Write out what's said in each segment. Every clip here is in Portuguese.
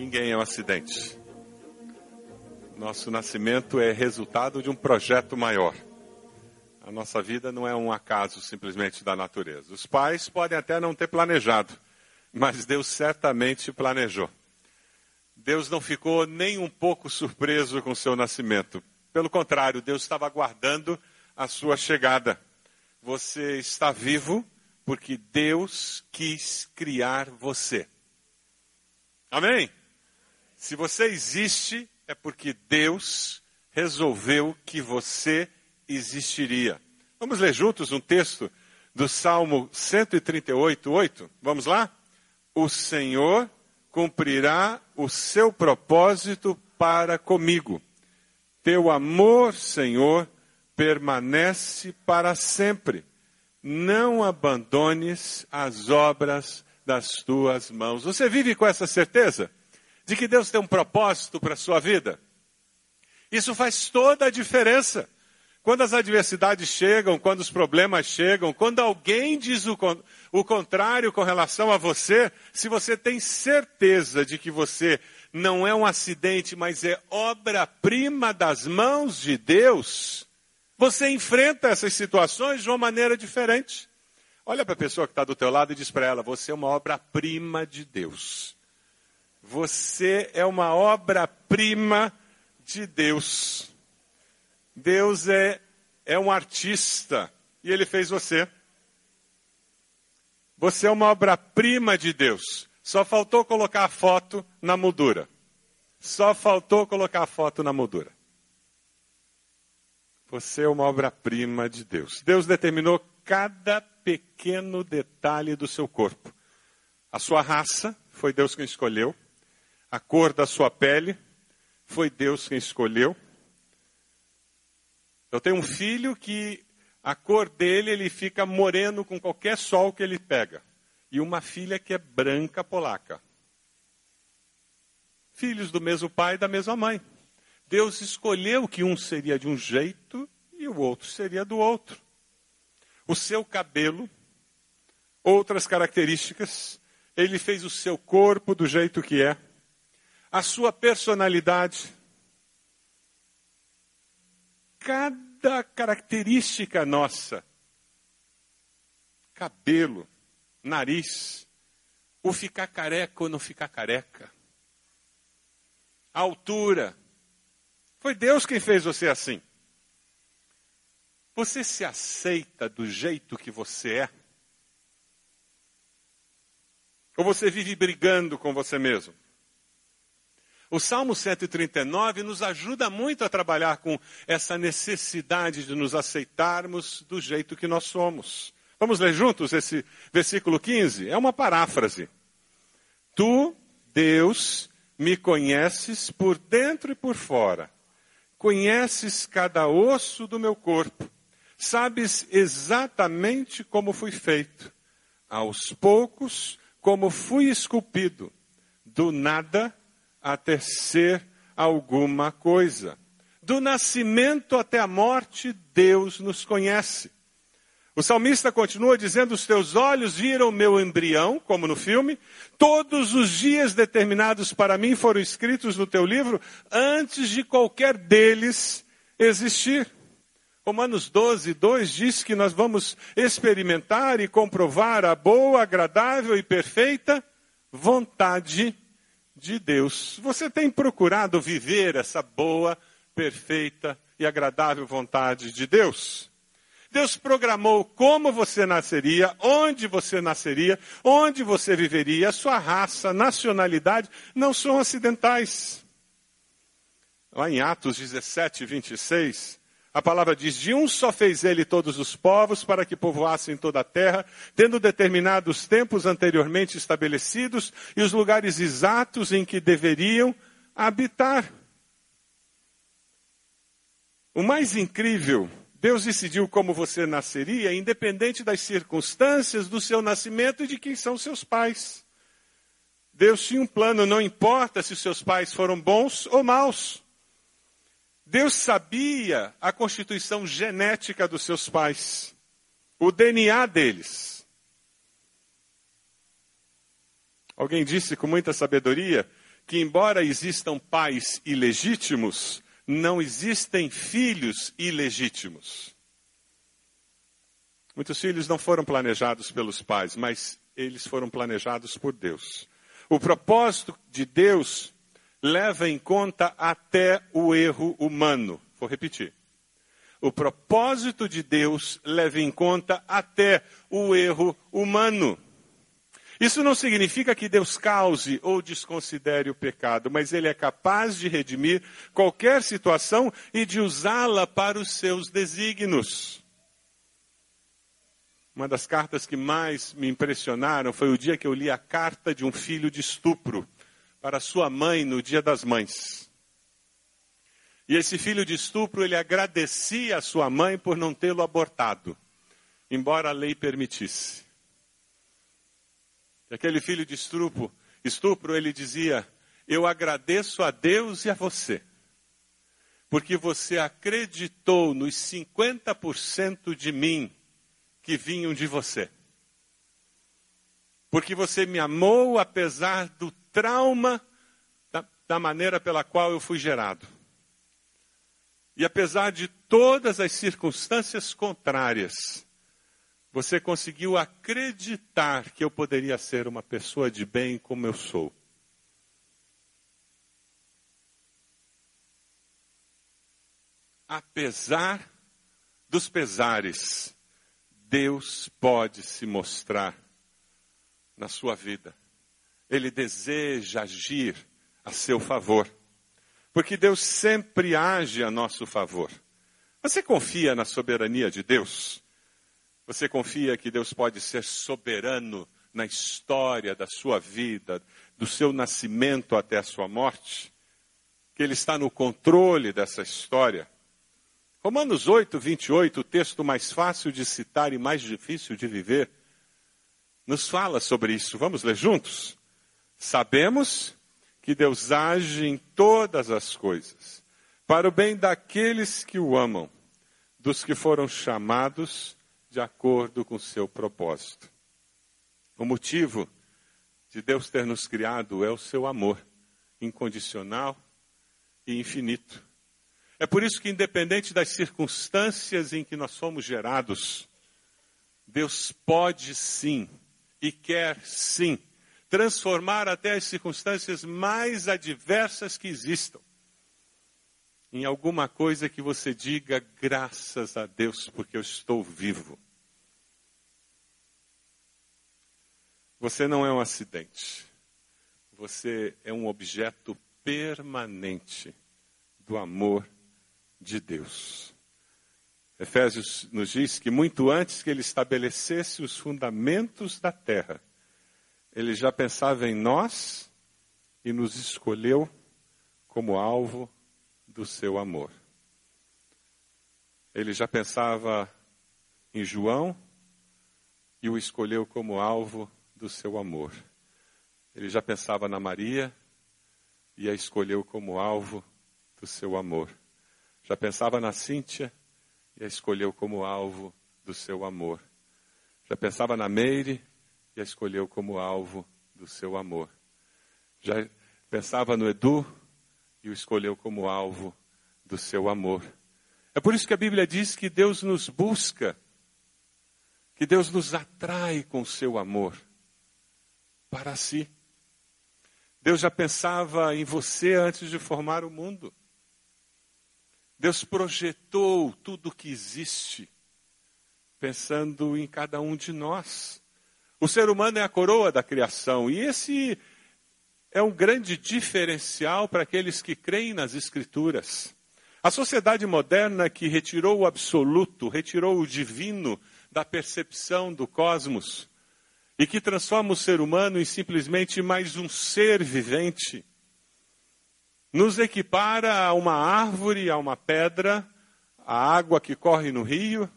Ninguém é um acidente. Nosso nascimento é resultado de um projeto maior. A nossa vida não é um acaso simplesmente da natureza. Os pais podem até não ter planejado, mas Deus certamente planejou. Deus não ficou nem um pouco surpreso com seu nascimento. Pelo contrário, Deus estava aguardando a sua chegada. Você está vivo porque Deus quis criar você. Amém? Se você existe, é porque Deus resolveu que você existiria. Vamos ler juntos um texto do Salmo 138, 8? Vamos lá? O Senhor cumprirá o seu propósito para comigo. Teu amor, Senhor, permanece para sempre. Não abandones as obras das tuas mãos. Você vive com essa certeza? De que Deus tem um propósito para a sua vida. Isso faz toda a diferença. Quando as adversidades chegam, quando os problemas chegam, quando alguém diz o, o contrário com relação a você, se você tem certeza de que você não é um acidente, mas é obra-prima das mãos de Deus, você enfrenta essas situações de uma maneira diferente. Olha para a pessoa que está do teu lado e diz para ela: você é uma obra-prima de Deus. Você é uma obra-prima de Deus. Deus é, é um artista e ele fez você. Você é uma obra-prima de Deus. Só faltou colocar a foto na moldura. Só faltou colocar a foto na moldura. Você é uma obra-prima de Deus. Deus determinou cada pequeno detalhe do seu corpo. A sua raça foi Deus quem escolheu a cor da sua pele, foi Deus quem escolheu. Eu tenho um filho que a cor dele, ele fica moreno com qualquer sol que ele pega. E uma filha que é branca polaca. Filhos do mesmo pai e da mesma mãe. Deus escolheu que um seria de um jeito e o outro seria do outro. O seu cabelo, outras características, ele fez o seu corpo do jeito que é a sua personalidade. Cada característica nossa, cabelo, nariz, o ficar careca ou não ficar careca, a altura, foi Deus quem fez você assim. Você se aceita do jeito que você é? Ou você vive brigando com você mesmo? O Salmo 139 nos ajuda muito a trabalhar com essa necessidade de nos aceitarmos do jeito que nós somos. Vamos ler juntos esse versículo 15? É uma paráfrase. Tu, Deus, me conheces por dentro e por fora. Conheces cada osso do meu corpo. Sabes exatamente como fui feito. Aos poucos, como fui esculpido. Do nada a ter alguma coisa. Do nascimento até a morte, Deus nos conhece. O salmista continua dizendo: Os teus olhos viram meu embrião, como no filme. Todos os dias determinados para mim foram escritos no teu livro antes de qualquer deles existir. Romanos 12, 2 diz que nós vamos experimentar e comprovar a boa, agradável e perfeita vontade de Deus. Você tem procurado viver essa boa, perfeita e agradável vontade de Deus? Deus programou como você nasceria, onde você nasceria, onde você viveria, a sua raça, nacionalidade não são acidentais. Lá em Atos 17, 26, a palavra diz: De um só fez ele todos os povos para que povoassem toda a terra, tendo determinado os tempos anteriormente estabelecidos e os lugares exatos em que deveriam habitar. O mais incrível, Deus decidiu como você nasceria, independente das circunstâncias do seu nascimento e de quem são seus pais. Deus tinha um plano, não importa se seus pais foram bons ou maus. Deus sabia a constituição genética dos seus pais, o DNA deles. Alguém disse com muita sabedoria que, embora existam pais ilegítimos, não existem filhos ilegítimos. Muitos filhos não foram planejados pelos pais, mas eles foram planejados por Deus. O propósito de Deus leva em conta até o erro humano. Vou repetir. O propósito de Deus leva em conta até o erro humano. Isso não significa que Deus cause ou desconsidere o pecado, mas Ele é capaz de redimir qualquer situação e de usá-la para os seus desígnios. Uma das cartas que mais me impressionaram foi o dia que eu li a carta de um filho de estupro para sua mãe no Dia das Mães. E esse filho de estupro, ele agradecia a sua mãe por não tê-lo abortado, embora a lei permitisse. E aquele filho de estupro, estupro, ele dizia: Eu agradeço a Deus e a você, porque você acreditou nos 50% de mim que vinham de você. Porque você me amou apesar do trauma da, da maneira pela qual eu fui gerado. E apesar de todas as circunstâncias contrárias, você conseguiu acreditar que eu poderia ser uma pessoa de bem como eu sou. Apesar dos pesares, Deus pode se mostrar na sua vida. Ele deseja agir a seu favor. Porque Deus sempre age a nosso favor. Você confia na soberania de Deus? Você confia que Deus pode ser soberano na história da sua vida, do seu nascimento até a sua morte? Que Ele está no controle dessa história? Romanos 8, 28, o texto mais fácil de citar e mais difícil de viver, nos fala sobre isso. Vamos ler juntos? Sabemos que Deus age em todas as coisas, para o bem daqueles que o amam, dos que foram chamados de acordo com o seu propósito. O motivo de Deus ter nos criado é o seu amor incondicional e infinito. É por isso que, independente das circunstâncias em que nós somos gerados, Deus pode sim e quer sim transformar até as circunstâncias mais adversas que existam em alguma coisa que você diga graças a Deus porque eu estou vivo. Você não é um acidente. Você é um objeto permanente do amor de Deus. Efésios nos diz que muito antes que ele estabelecesse os fundamentos da terra, ele já pensava em nós e nos escolheu como alvo do seu amor. Ele já pensava em João e o escolheu como alvo do seu amor. Ele já pensava na Maria e a escolheu como alvo do seu amor. Já pensava na Cíntia e a escolheu como alvo do seu amor. Já pensava na Meire e a escolheu como alvo do seu amor. Já pensava no Edu e o escolheu como alvo do seu amor. É por isso que a Bíblia diz que Deus nos busca, que Deus nos atrai com seu amor para si. Deus já pensava em você antes de formar o mundo. Deus projetou tudo o que existe, pensando em cada um de nós. O ser humano é a coroa da criação, e esse é um grande diferencial para aqueles que creem nas Escrituras. A sociedade moderna que retirou o absoluto, retirou o divino da percepção do cosmos e que transforma o ser humano em simplesmente mais um ser vivente, nos equipara a uma árvore, a uma pedra, a água que corre no rio,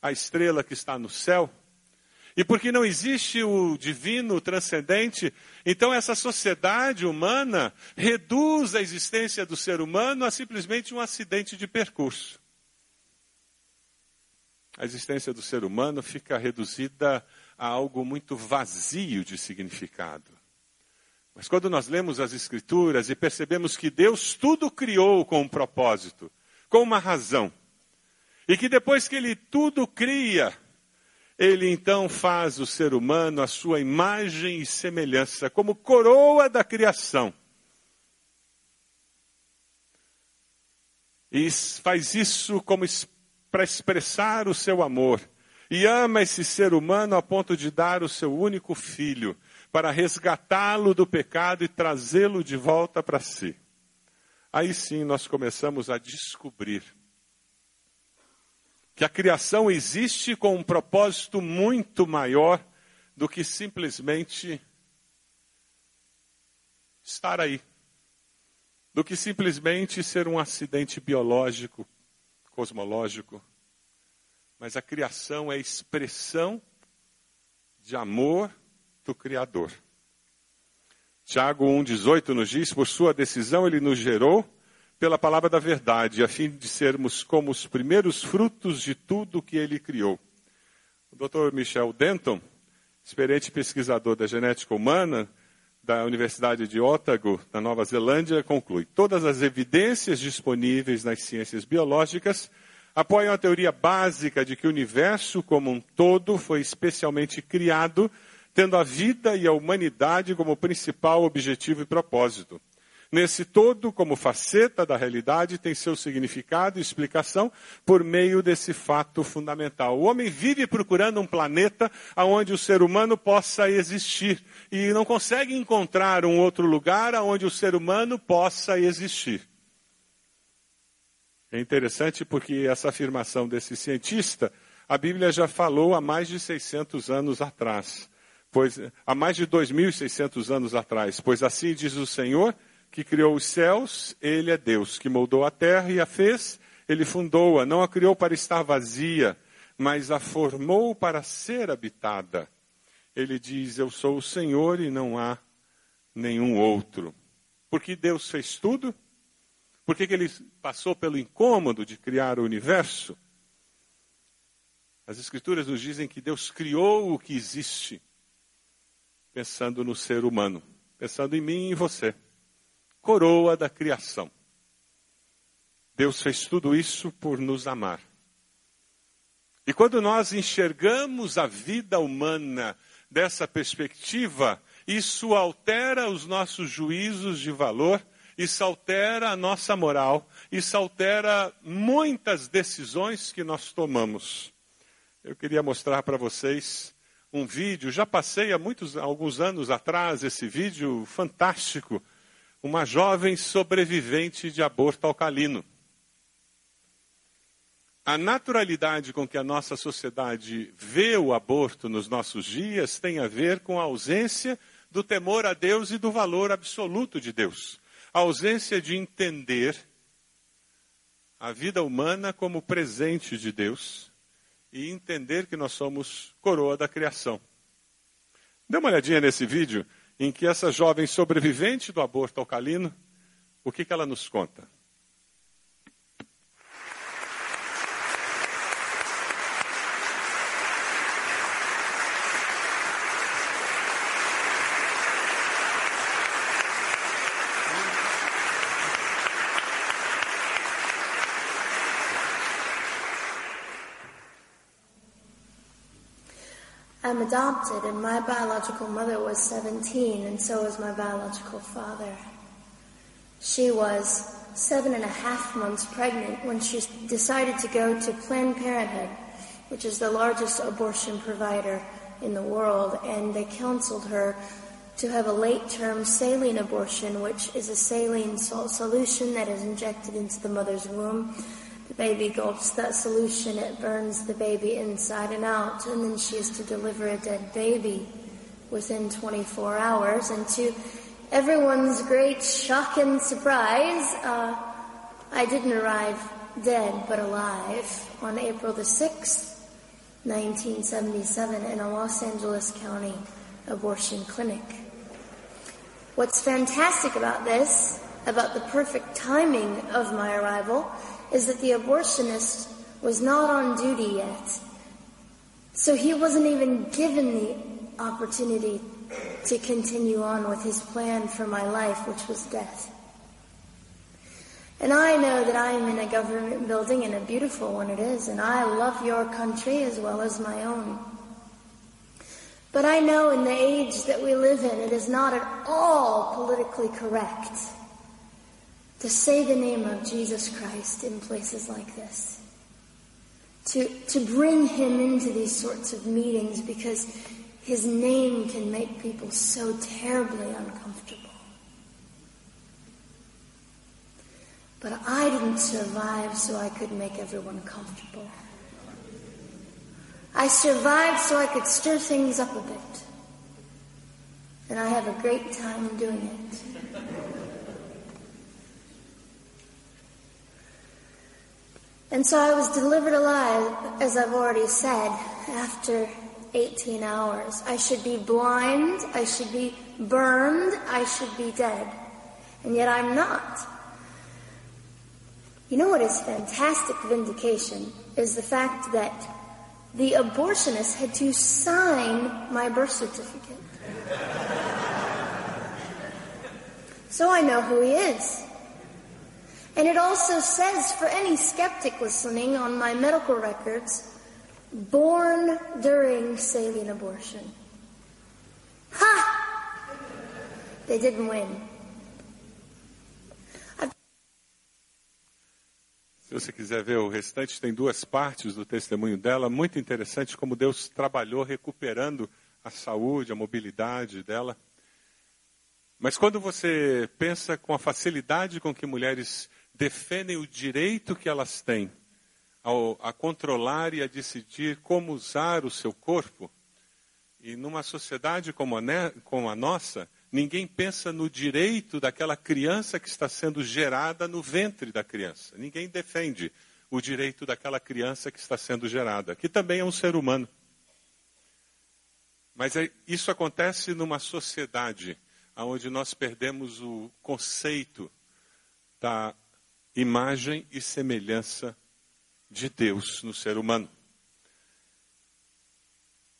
a estrela que está no céu. E porque não existe o divino, o transcendente, então essa sociedade humana reduz a existência do ser humano a simplesmente um acidente de percurso. A existência do ser humano fica reduzida a algo muito vazio de significado. Mas quando nós lemos as Escrituras e percebemos que Deus tudo criou com um propósito, com uma razão, e que depois que Ele tudo cria, Ele então faz o ser humano a sua imagem e semelhança, como coroa da criação. E faz isso como para expressar o seu amor. E ama esse ser humano a ponto de dar o seu único filho para resgatá-lo do pecado e trazê-lo de volta para si. Aí sim nós começamos a descobrir que a criação existe com um propósito muito maior do que simplesmente estar aí, do que simplesmente ser um acidente biológico, cosmológico. Mas a criação é expressão de amor do Criador. Tiago 1,18 nos diz: por sua decisão ele nos gerou pela palavra da verdade, a fim de sermos como os primeiros frutos de tudo que ele criou. O Dr. Michel Denton, experiente pesquisador da genética humana da Universidade de Otago, na Nova Zelândia, conclui: todas as evidências disponíveis nas ciências biológicas apoiam a teoria básica de que o universo como um todo foi especialmente criado tendo a vida e a humanidade como principal objetivo e propósito. Nesse todo, como faceta da realidade, tem seu significado e explicação por meio desse fato fundamental. O homem vive procurando um planeta onde o ser humano possa existir e não consegue encontrar um outro lugar onde o ser humano possa existir. É interessante porque essa afirmação desse cientista, a Bíblia já falou há mais de 600 anos atrás pois há mais de 2.600 anos atrás. Pois assim diz o Senhor, que criou os céus, Ele é Deus, que moldou a terra e a fez, Ele fundou-a, não a criou para estar vazia, mas a formou para ser habitada. Ele diz: Eu sou o Senhor e não há nenhum outro. Porque Deus fez tudo? Por que, ele passou pelo incômodo de criar o universo? As Escrituras nos dizem que Deus criou o que existe pensando no ser humano, pensando em mim e em você. Coroa da criação. Deus fez tudo isso por nos amar. E quando nós enxergamos a vida humana dessa perspectiva, isso altera os nossos juízos de valor, isso altera a nossa moral, isso altera muitas decisões que nós tomamos. Eu queria mostrar para vocês um vídeo, já passei há muitos, alguns anos atrás esse vídeo fantástico, uma jovem sobrevivente de aborto alcalino. A naturalidade com que a nossa sociedade vê o aborto nos nossos dias tem a ver com a ausência do temor a Deus e do valor absoluto de Deus. A ausência de entender a vida humana como presente de Deus e entender que nós somos coroa da criação. Dê uma olhadinha nesse vídeo em que essa jovem sobrevivente do aborto alcalino, o que, que ela nos conta? I'm adopted, and my biological mother was 17, and so was my biological father. She was seven and a half months pregnant when she decided to go to Planned Parenthood, which is the largest abortion provider in the world, and they counseled her to have a late term saline abortion, which is a saline salt solution that is injected into the mother's womb baby gulps that solution, it burns the baby inside and out, and then she is to deliver a dead baby within 24 hours. And to everyone's great shock and surprise, uh, I didn't arrive dead but alive on April the 6th, 1977, in a Los Angeles County abortion clinic. What's fantastic about this, about the perfect timing of my arrival, is that the abortionist was not on duty yet. So he wasn't even given the opportunity to continue on with his plan for my life, which was death. And I know that I am in a government building and a beautiful one it is, and I love your country as well as my own. But I know in the age that we live in, it is not at all politically correct to say the name of Jesus Christ in places like this. To, to bring him into these sorts of meetings because his name can make people so terribly uncomfortable. But I didn't survive so I could make everyone comfortable. I survived so I could stir things up a bit. And I have a great time doing it. And so I was delivered alive, as I've already said, after 18 hours. I should be blind, I should be burned, I should be dead. And yet I'm not. You know what is fantastic vindication is the fact that the abortionist had to sign my birth certificate. so I know who he is. And it also says for any skeptic listening on my medical records, born during saline abortion. Ha! They didn't win. Se você quiser ver o restante, tem duas partes do testemunho dela, muito interessante como Deus trabalhou recuperando a saúde, a mobilidade dela. Mas quando você pensa com a facilidade com que mulheres defendem o direito que elas têm ao, a controlar e a decidir como usar o seu corpo, e numa sociedade como a, como a nossa, ninguém pensa no direito daquela criança que está sendo gerada no ventre da criança. Ninguém defende o direito daquela criança que está sendo gerada, que também é um ser humano. Mas é, isso acontece numa sociedade onde nós perdemos o conceito da imagem e semelhança de Deus no ser humano.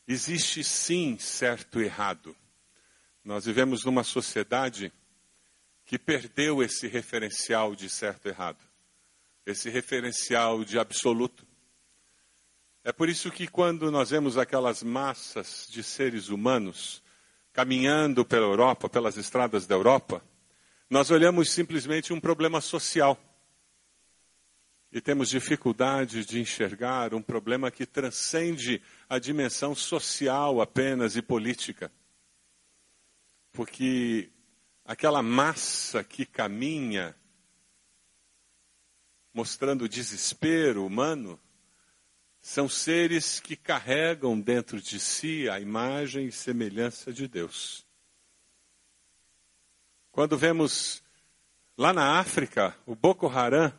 Existe sim certo e errado. Nós vivemos numa sociedade que perdeu esse referencial de certo e errado, esse referencial de absoluto. É por isso que quando nós vemos aquelas massas de seres humanos caminhando pela Europa, pelas estradas da Europa, nós olhamos simplesmente um problema social. E temos dificuldade de enxergar um problema que transcende a dimensão social apenas e política porque aquela massa que caminha mostrando o desespero humano são seres que carregam dentro de si a imagem e semelhança de Deus. Quando vemos lá na África o Boko Haram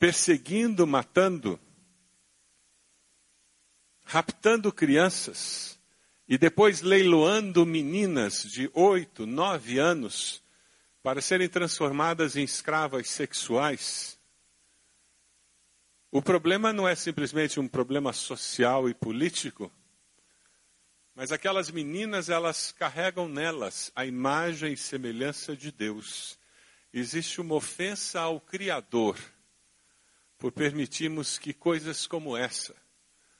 perseguindo, matando, raptando crianças, e depois leiloando meninas de oito, nove anos para serem transformadas em escravas sexuais. O problema não é simplesmente um problema social e político, mas aquelas meninas, elas carregam nelas a imagem e semelhança de Deus. Existe uma ofensa ao Criador por permitirmos que coisas como essa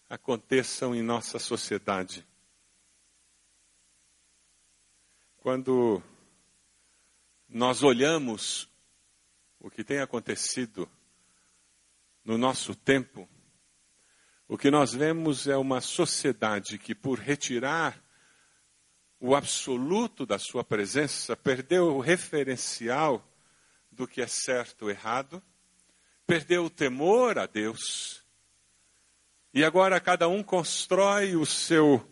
aconteçam em nossa sociedade. Quando nós olhamos o que tem acontecido no nosso tempo, o que nós vemos é uma sociedade que, por retirar o absoluto da sua presença, perdeu o referencial do que é certo ou errado, perdeu o temor a Deus, e agora cada um constrói o seu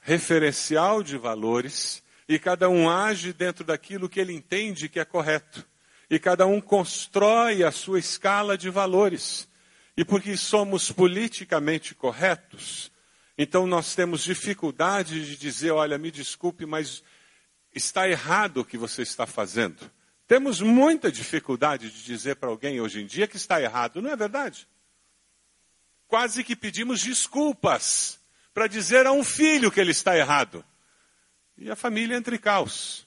referencial de valores e cada um age dentro daquilo que ele entende que é correto. E cada um constrói a sua escala de valores. E porque somos politicamente corretos, então nós temos dificuldade de dizer: olha, me desculpe, mas está errado o que você está fazendo. Temos muita dificuldade de dizer para alguém hoje em dia que está errado, não é verdade? Quase que pedimos desculpas para dizer a um filho que ele está errado. E a família entra em caos.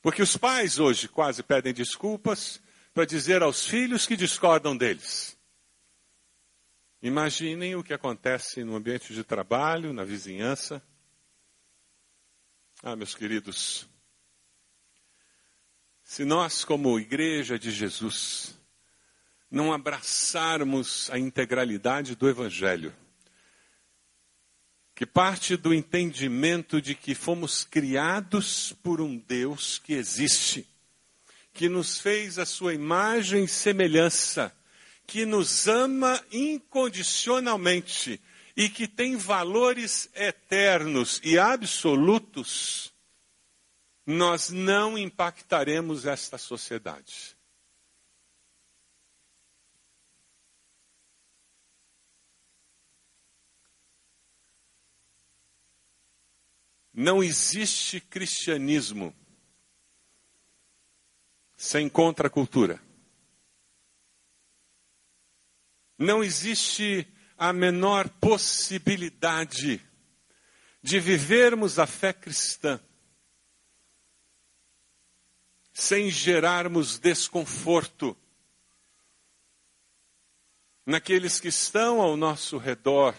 Porque os pais hoje quase pedem desculpas para dizer aos filhos que discordam deles. Imaginem o que acontece no ambiente de trabalho, na vizinhança. Ah, meus queridos, se nós, como Igreja de Jesus, não abraçarmos a integralidade do Evangelho, que parte do entendimento de que fomos criados por um Deus que existe, que nos fez a sua imagem e semelhança, que nos ama incondicionalmente e que tem valores eternos e absolutos, nós não impactaremos esta sociedade. Não existe cristianismo sem contracultura. Não existe a menor possibilidade de vivermos a fé cristã sem gerarmos desconforto naqueles que estão ao nosso redor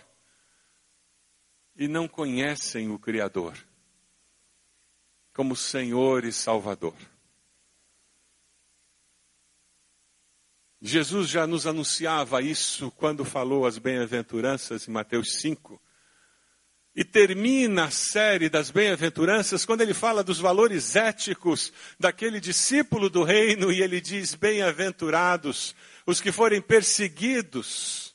e não conhecem o Criador como Senhor e Salvador. Jesus já nos anunciava isso quando falou as bem-aventuranças em Mateus 5. E termina a série das bem-aventuranças quando ele fala dos valores éticos daquele discípulo do reino e ele diz: Bem-aventurados os que forem perseguidos.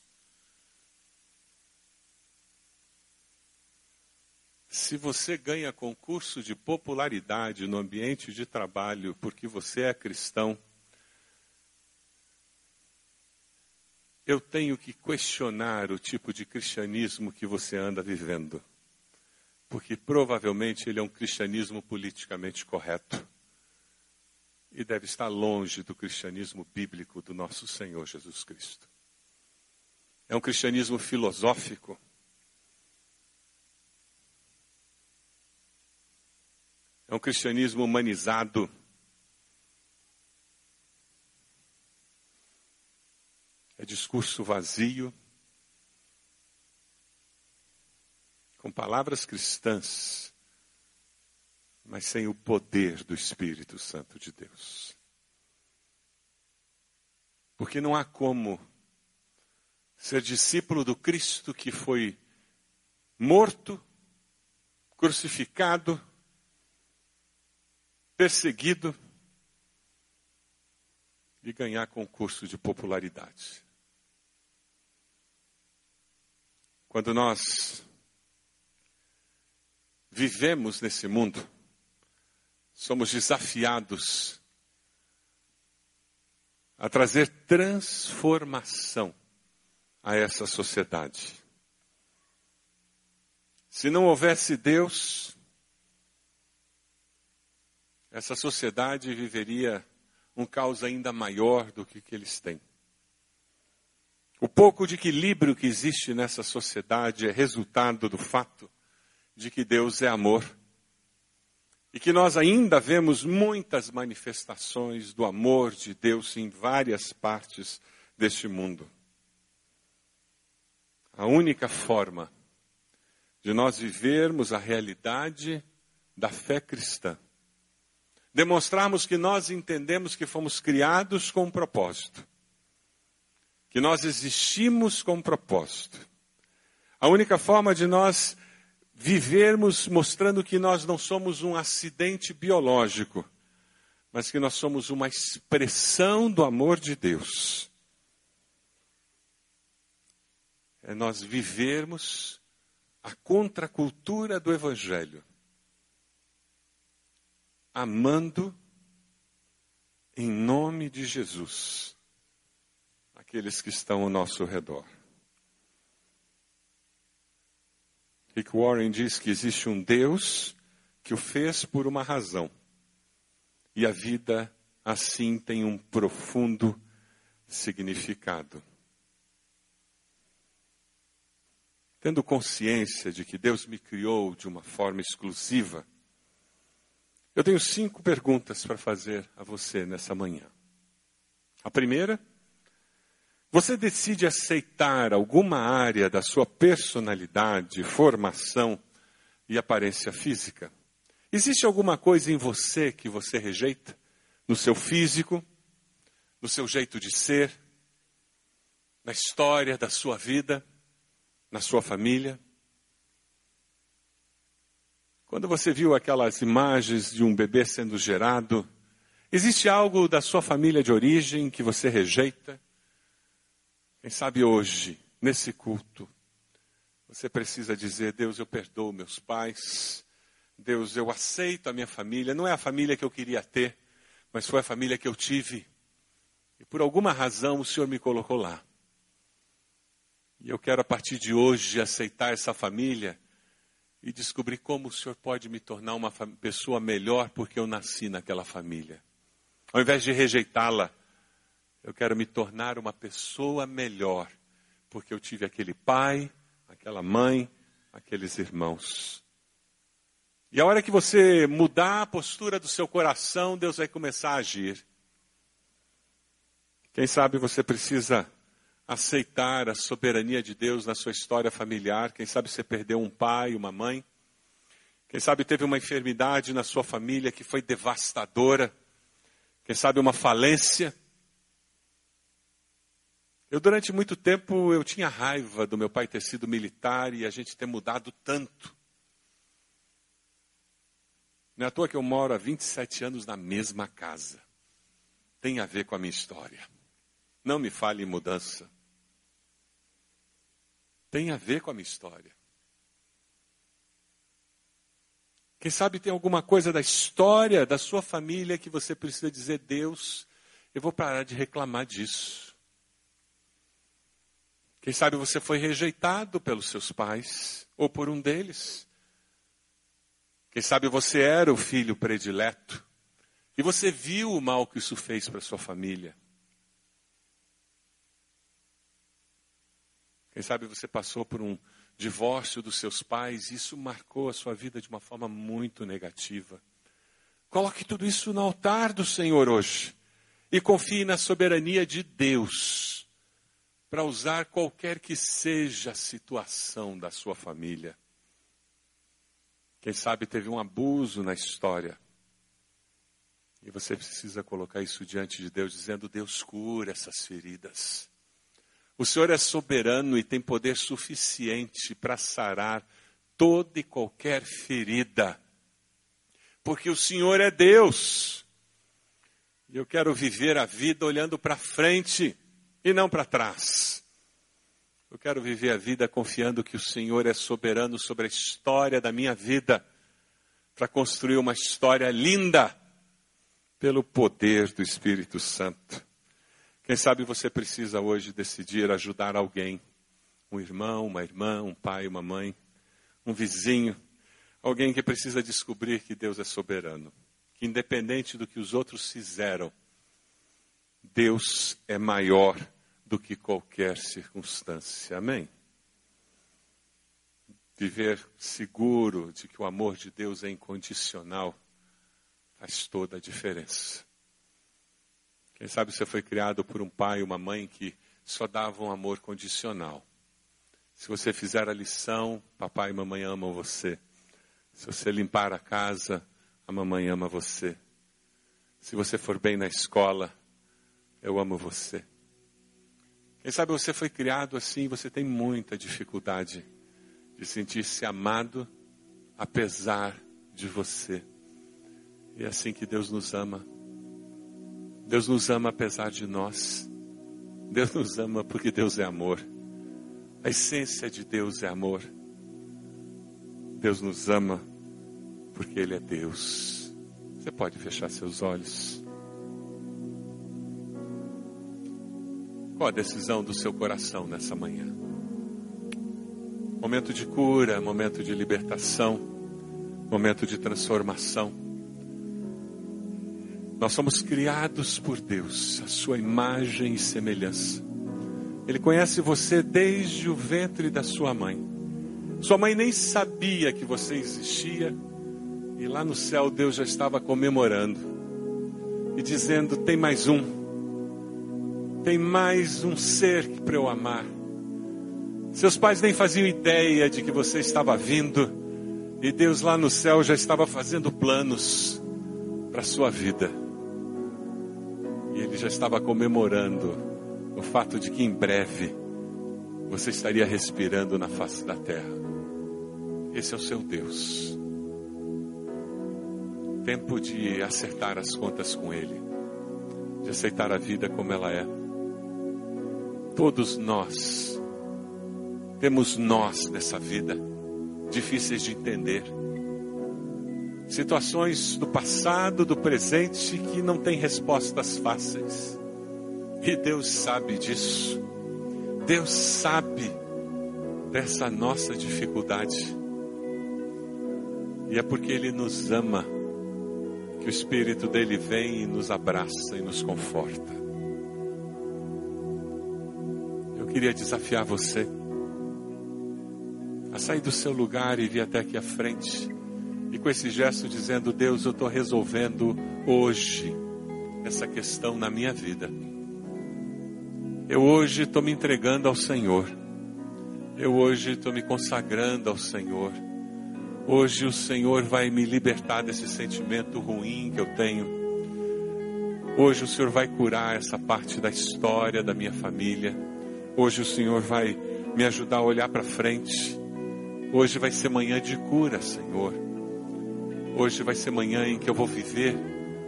Se você ganha concurso de popularidade no ambiente de trabalho porque você é cristão, eu tenho que questionar o tipo de cristianismo que você anda vivendo. Porque provavelmente ele é um cristianismo politicamente correto. E deve estar longe do cristianismo bíblico do nosso Senhor Jesus Cristo. É um cristianismo filosófico. É um cristianismo humanizado. Discurso vazio, com palavras cristãs, mas sem o poder do Espírito Santo de Deus. Porque não há como ser discípulo do Cristo que foi morto, crucificado, perseguido e ganhar concurso de popularidade. Quando nós vivemos nesse mundo, somos desafiados a trazer transformação a essa sociedade. Se não houvesse Deus, essa sociedade viveria um caos ainda maior do que, que eles têm. O pouco de equilíbrio que existe nessa sociedade é resultado do fato de que Deus é amor. E que nós ainda vemos muitas manifestações do amor de Deus em várias partes deste mundo. A única forma de nós vivermos a realidade da fé cristã, demonstrarmos que nós entendemos que fomos criados com um propósito, que nós existimos com propósito. A única forma de nós vivermos mostrando que nós não somos um acidente biológico, mas que nós somos uma expressão do amor de Deus. É nós vivermos a contracultura do Evangelho, amando em nome de Jesus aqueles que estão ao nosso redor. Rick Warren diz que existe um Deus que o fez por uma razão. E a vida, assim, tem um profundo significado. tendo consciência de que Deus me criou de uma forma exclusiva, eu tenho cinco perguntas para fazer a você nessa manhã. A primeira, você decide aceitar alguma área da sua personalidade, formação e aparência física? Existe alguma coisa em você que você rejeita? No seu físico, no seu jeito de ser, na história da sua vida? na sua família? Quando você viu aquelas imagens de um bebê sendo gerado, existe algo da sua família de origem que você rejeita? Quem sabe hoje, nesse culto, você precisa dizer: Deus, eu perdoo meus pais. Deus, eu aceito a minha família. Não é a família que eu queria ter, mas foi a família que eu tive. E por alguma razão o Senhor me colocou lá. E eu quero, a partir de hoje, aceitar essa família e descobrir como o Senhor pode me tornar uma pessoa melhor porque eu nasci naquela família. Ao invés de rejeitá-la, eu quero me tornar uma pessoa melhor porque eu tive aquele pai, aquela mãe, aqueles irmãos. E a hora que você mudar a postura do seu coração, Deus vai começar a agir. Quem sabe você precisa aceitar a soberania de Deus na sua história familiar. Quem sabe você perdeu um pai, uma mãe. Quem sabe teve uma enfermidade na sua família que foi devastadora. Quem sabe uma falência. Eu durante muito tempo eu tinha raiva do meu pai ter sido militar e a gente ter mudado tanto. Não é à toa que eu moro há 27 anos na mesma casa. Tem a ver com a minha história. Não me fale em mudança tem a ver com a minha história. Quem sabe tem alguma coisa da história da sua família que você precisa dizer, Deus, eu vou parar de reclamar disso. Quem sabe você foi rejeitado pelos seus pais ou por um deles. Quem sabe você era o filho predileto e você viu o mal que isso fez para sua família. Quem sabe você passou por um divórcio dos seus pais e isso marcou a sua vida de uma forma muito negativa. Coloque tudo isso no altar do Senhor hoje e confie na soberania de Deus para usar qualquer que seja a situação da sua família. Quem sabe teve um abuso na história. E você precisa colocar isso diante de Deus, dizendo: Deus cura essas feridas. O Senhor é soberano e tem poder suficiente para sarar toda e qualquer ferida. Porque o Senhor é Deus. E eu quero viver a vida olhando para frente e não para trás. Eu quero viver a vida confiando que o Senhor é soberano sobre a história da minha vida, para construir uma história linda pelo poder do Espírito Santo. Quem sabe você precisa hoje decidir ajudar alguém, um irmão, uma irmã, um pai, uma mãe, um vizinho, alguém que precisa descobrir que Deus é soberano, que independente do que os outros fizeram, Deus é maior do que qualquer circunstância. Amém? Viver seguro de que o amor de Deus é incondicional faz toda a diferença. Quem sabe você foi criado por um pai e uma mãe que só davam amor condicional. Se você fizer a lição, papai e mamãe amam você. Se você limpar a casa, a mamãe ama você. Se você for bem na escola, eu amo você. Quem sabe você foi criado assim você tem muita dificuldade de sentir-se amado apesar de você. E é assim que Deus nos ama. Deus nos ama apesar de nós. Deus nos ama porque Deus é amor. A essência de Deus é amor. Deus nos ama porque Ele é Deus. Você pode fechar seus olhos. Qual a decisão do seu coração nessa manhã? Momento de cura, momento de libertação, momento de transformação. Nós somos criados por Deus, a sua imagem e semelhança. Ele conhece você desde o ventre da sua mãe. Sua mãe nem sabia que você existia. E lá no céu Deus já estava comemorando e dizendo: tem mais um, tem mais um ser para eu amar. Seus pais nem faziam ideia de que você estava vindo e Deus lá no céu já estava fazendo planos para a sua vida. E Ele já estava comemorando o fato de que em breve você estaria respirando na face da terra. Esse é o seu Deus tempo de acertar as contas com Ele, de aceitar a vida como ela é. Todos nós temos nós nessa vida difíceis de entender. Situações do passado, do presente que não têm respostas fáceis. E Deus sabe disso. Deus sabe dessa nossa dificuldade. E é porque Ele nos ama que o Espírito dele vem e nos abraça e nos conforta. Queria desafiar você a sair do seu lugar e vir até aqui à frente e com esse gesto dizendo: Deus, eu estou resolvendo hoje essa questão na minha vida. Eu hoje estou me entregando ao Senhor. Eu hoje estou me consagrando ao Senhor. Hoje o Senhor vai me libertar desse sentimento ruim que eu tenho. Hoje o Senhor vai curar essa parte da história da minha família. Hoje o Senhor vai me ajudar a olhar para frente. Hoje vai ser manhã de cura, Senhor. Hoje vai ser manhã em que eu vou viver,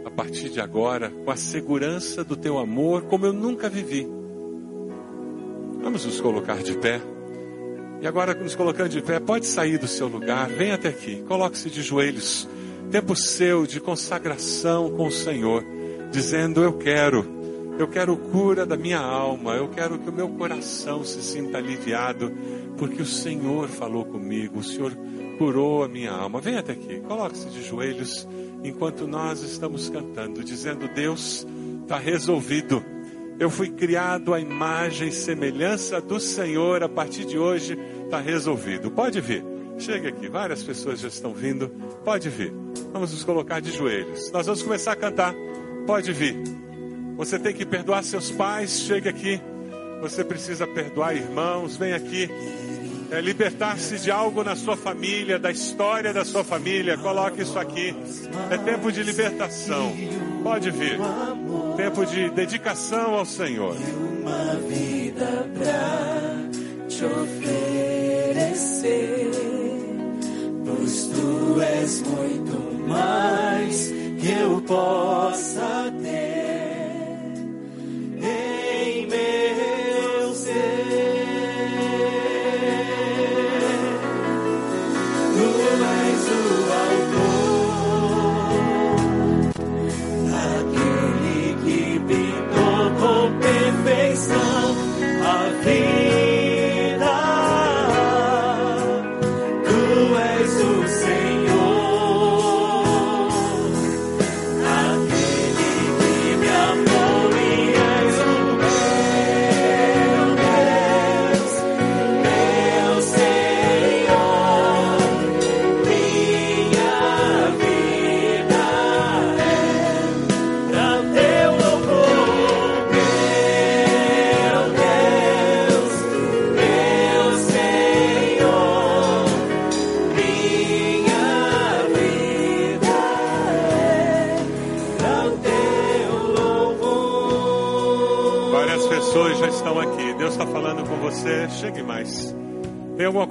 a partir de agora, com a segurança do teu amor como eu nunca vivi. Vamos nos colocar de pé. E agora, nos colocando de pé, pode sair do seu lugar, vem até aqui, coloque-se de joelhos. Tempo seu de consagração com o Senhor, dizendo: Eu quero, eu quero cura da minha alma, eu quero que o meu coração se sinta aliviado, porque o Senhor falou comigo, o Senhor curou a minha alma. Vem até aqui, coloque-se de joelhos enquanto nós estamos cantando, dizendo: Deus, está resolvido eu fui criado à imagem e semelhança do Senhor. A partir de hoje está resolvido. Pode vir. Chega aqui. Várias pessoas já estão vindo. Pode vir. Vamos nos colocar de joelhos. Nós vamos começar a cantar. Pode vir. Você tem que perdoar seus pais. Chega aqui. Você precisa perdoar irmãos. Vem aqui. É libertar-se de algo na sua família, da história da sua família. Coloque isso aqui. É tempo de libertação. Pode vir tempo de dedicação ao Senhor. Uma vida pra te oferecer, pois tu és muito mais que eu possa ter em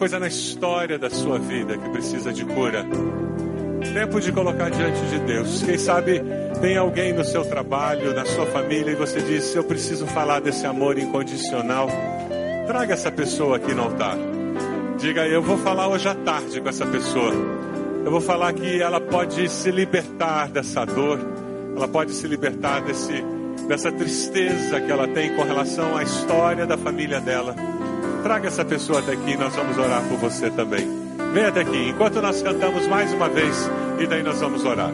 coisa na história da sua vida que precisa de cura? Tempo de colocar diante de Deus. Quem sabe tem alguém no seu trabalho, na sua família, e você diz: Eu preciso falar desse amor incondicional. Traga essa pessoa aqui no altar. Diga: Eu vou falar hoje à tarde com essa pessoa. Eu vou falar que ela pode se libertar dessa dor, ela pode se libertar desse, dessa tristeza que ela tem com relação à história da família dela. Traga essa pessoa até aqui, nós vamos orar por você também. Vem até aqui, enquanto nós cantamos mais uma vez, e daí nós vamos orar.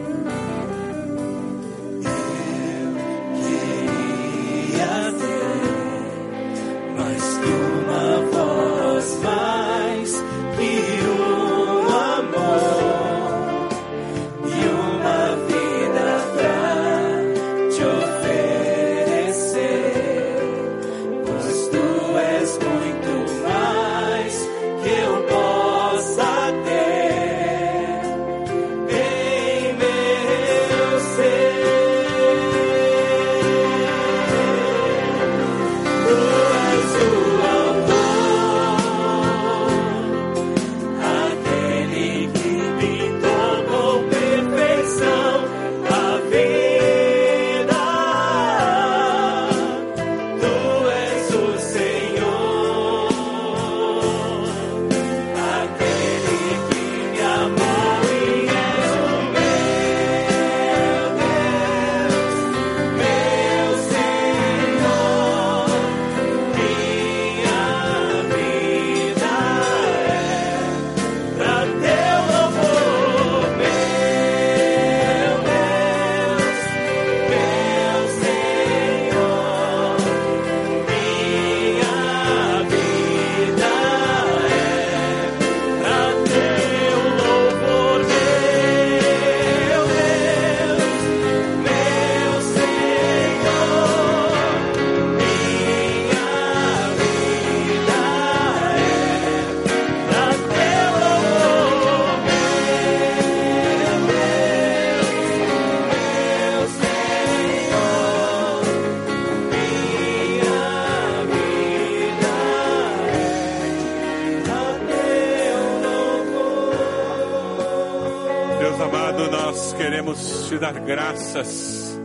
Graças,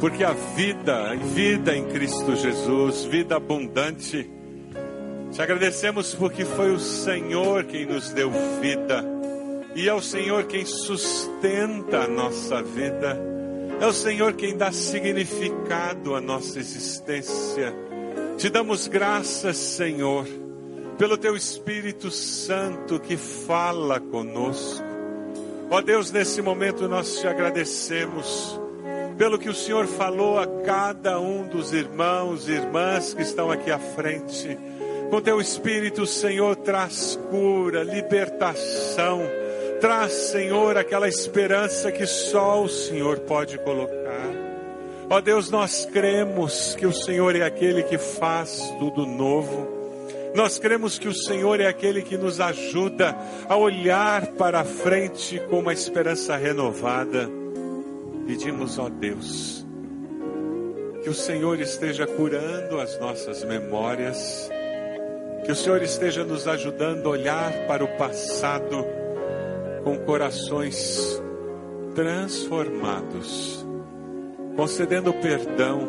porque a vida, vida em Cristo Jesus, vida abundante, te agradecemos porque foi o Senhor quem nos deu vida, e é o Senhor quem sustenta a nossa vida, é o Senhor quem dá significado à nossa existência. Te damos graças, Senhor, pelo teu Espírito Santo que fala conosco. Ó Deus, nesse momento nós te agradecemos pelo que o Senhor falou a cada um dos irmãos e irmãs que estão aqui à frente. Com teu Espírito, Senhor, traz cura, libertação, traz, Senhor, aquela esperança que só o Senhor pode colocar. Ó Deus, nós cremos que o Senhor é aquele que faz tudo novo. Nós cremos que o Senhor é aquele que nos ajuda a olhar para a frente com uma esperança renovada. Pedimos, ó Deus, que o Senhor esteja curando as nossas memórias, que o Senhor esteja nos ajudando a olhar para o passado com corações transformados, concedendo perdão,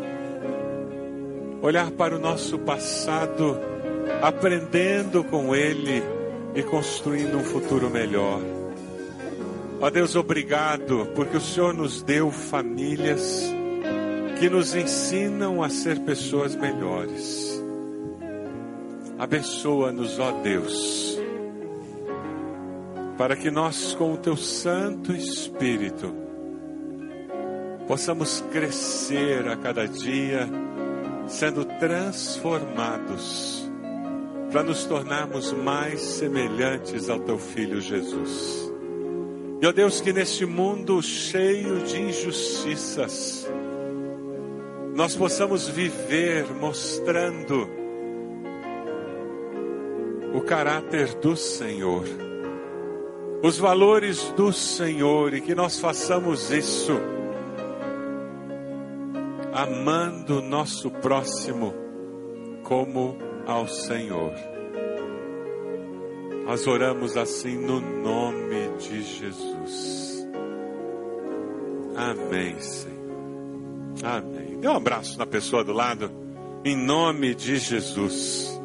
olhar para o nosso passado, aprendendo com Ele e construindo um futuro melhor. Ó Deus, obrigado, porque o Senhor nos deu famílias que nos ensinam a ser pessoas melhores. Abençoa-nos, ó Deus, para que nós, com o Teu Santo Espírito, possamos crescer a cada dia, sendo transformados, para nos tornarmos mais semelhantes ao Teu Filho Jesus. E ó Deus, que neste mundo cheio de injustiças, nós possamos viver mostrando o caráter do Senhor, os valores do Senhor e que nós façamos isso amando o nosso próximo como ao Senhor. Nós oramos assim no nome de Jesus. Amém, Senhor. Amém. Dê um abraço na pessoa do lado, em nome de Jesus.